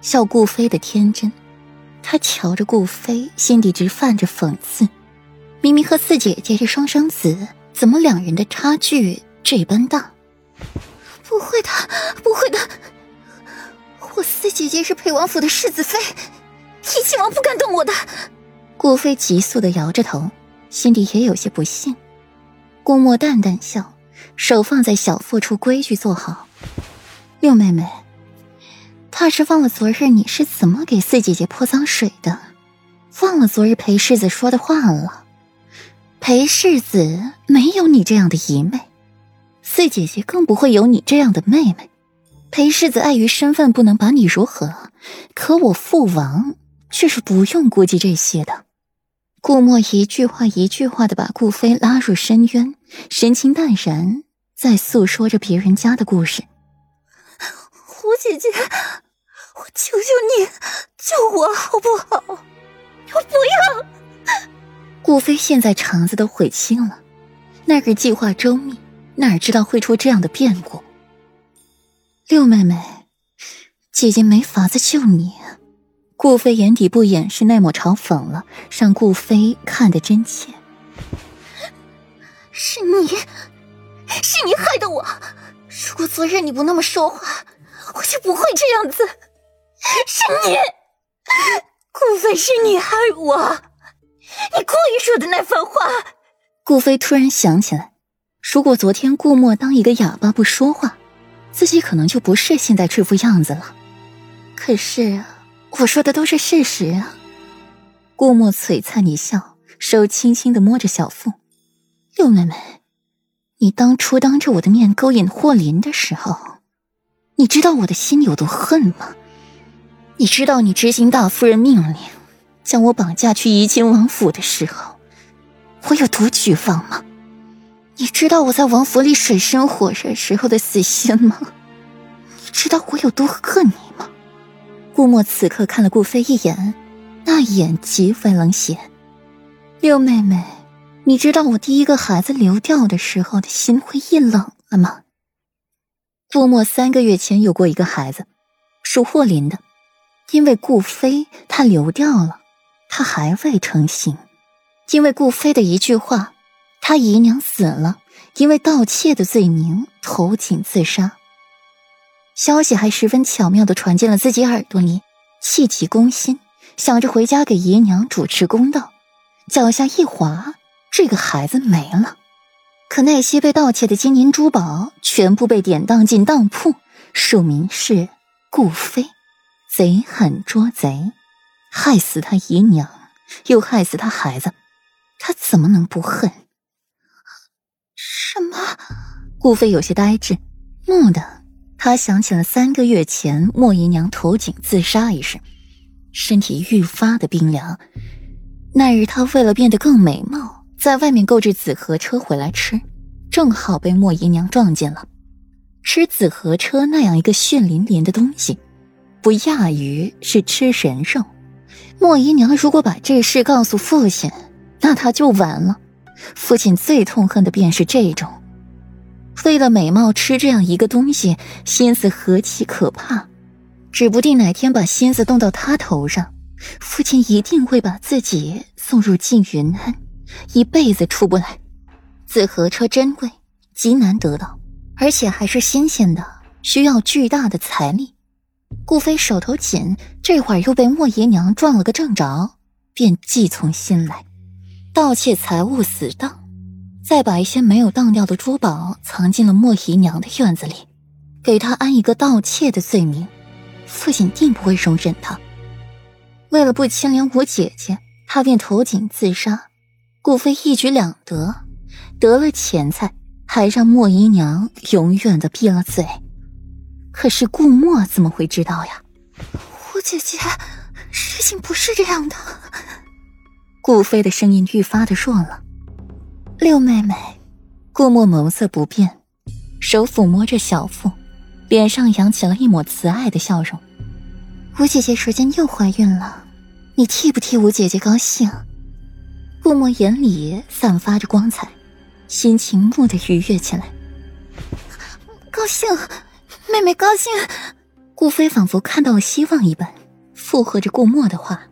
笑顾飞的天真。他瞧着顾飞，心底直泛着讽刺。明明和四姐姐是双生子，怎么两人的差距这般大？不会的，不会的，我四姐姐是裴王府的世子妃，怡亲王不敢动我的。顾飞急速的摇着头，心底也有些不信。顾墨淡淡笑，手放在小腹处，规矩坐好。六妹妹，怕是忘了昨日你是怎么给四姐姐泼脏水的，忘了昨日裴世子说的话了。裴世子没有你这样的姨妹，四姐姐更不会有你这样的妹妹。裴世子碍于身份不能把你如何，可我父王却是不用顾及这些的。顾墨一句话一句话的把顾飞拉入深渊，神情淡然，在诉说着别人家的故事。胡姐姐，我求求你救我好不好？我不要！顾飞现在肠子都悔青了，那日计划周密，哪知道会出这样的变故。六妹妹，姐姐没法子救你。顾飞眼底不掩饰那抹嘲讽了，让顾飞看得真切。是你，是你害的我。如果昨日你不那么说话，我就不会这样子。是你，顾飞，是你害我。你故意说的那番话。顾飞突然想起来，如果昨天顾墨当一个哑巴不说话，自己可能就不是现在这副样子了。可是。我说的都是事实啊！顾墨璀璨一笑，手轻轻的摸着小腹。六妹妹，你当初当着我的面勾引霍林的时候，你知道我的心有多恨吗？你知道你执行大夫人命令，将我绑架去怡亲王府的时候，我有多绝望吗？你知道我在王府里水深火热时候的死心吗？你知道我有多恨你吗？顾墨此刻看了顾飞一眼，那眼极为冷血。六妹妹，你知道我第一个孩子流掉的时候的心灰意冷了吗？顾墨三个月前有过一个孩子，属霍林的，因为顾飞他流掉了，他还未成型。因为顾飞的一句话，他姨娘死了，因为盗窃的罪名投井自杀。消息还十分巧妙的传进了自己耳朵里，气急攻心，想着回家给姨娘主持公道，脚下一滑，这个孩子没了。可那些被盗窃的金银珠宝全部被典当进当铺，署名是顾飞，贼喊捉贼，害死他姨娘，又害死他孩子，他怎么能不恨？什么？顾飞有些呆滞，蓦地。他想起了三个月前莫姨娘投井自杀一事，身体愈发的冰凉。那日他为了变得更美貌，在外面购置紫河车回来吃，正好被莫姨娘撞见了。吃紫河车那样一个血淋淋的东西，不亚于是吃神肉。莫姨娘如果把这事告诉父亲，那他就完了。父亲最痛恨的便是这种。为了美貌吃这样一个东西，心思何其可怕！指不定哪天把心思动到他头上，父亲一定会把自己送入禁云庵，一辈子出不来。紫河车珍贵，极难得到，而且还是新鲜的，需要巨大的财力。顾飞手头紧，这会儿又被莫姨娘撞了个正着，便计从心来，盗窃财物死当。再把一些没有当掉的珠宝藏进了莫姨娘的院子里，给她安一个盗窃的罪名，父亲定不会容忍他。为了不牵连我姐姐，他便投井自杀。顾飞一举两得，得了钱财，还让莫姨娘永远的闭了嘴。可是顾墨怎么会知道呀？我姐姐，事情不是这样的。顾飞的声音愈发的弱了。六妹妹，顾墨眸色不变，手抚摸着小腹，脸上扬起了一抹慈爱的笑容。吴姐姐如今又怀孕了，你替不替吴姐姐高兴？顾墨眼里散发着光彩，心情蓦地愉悦起来。高兴，妹妹高兴。顾飞仿佛看到了希望一般，附和着顾墨的话。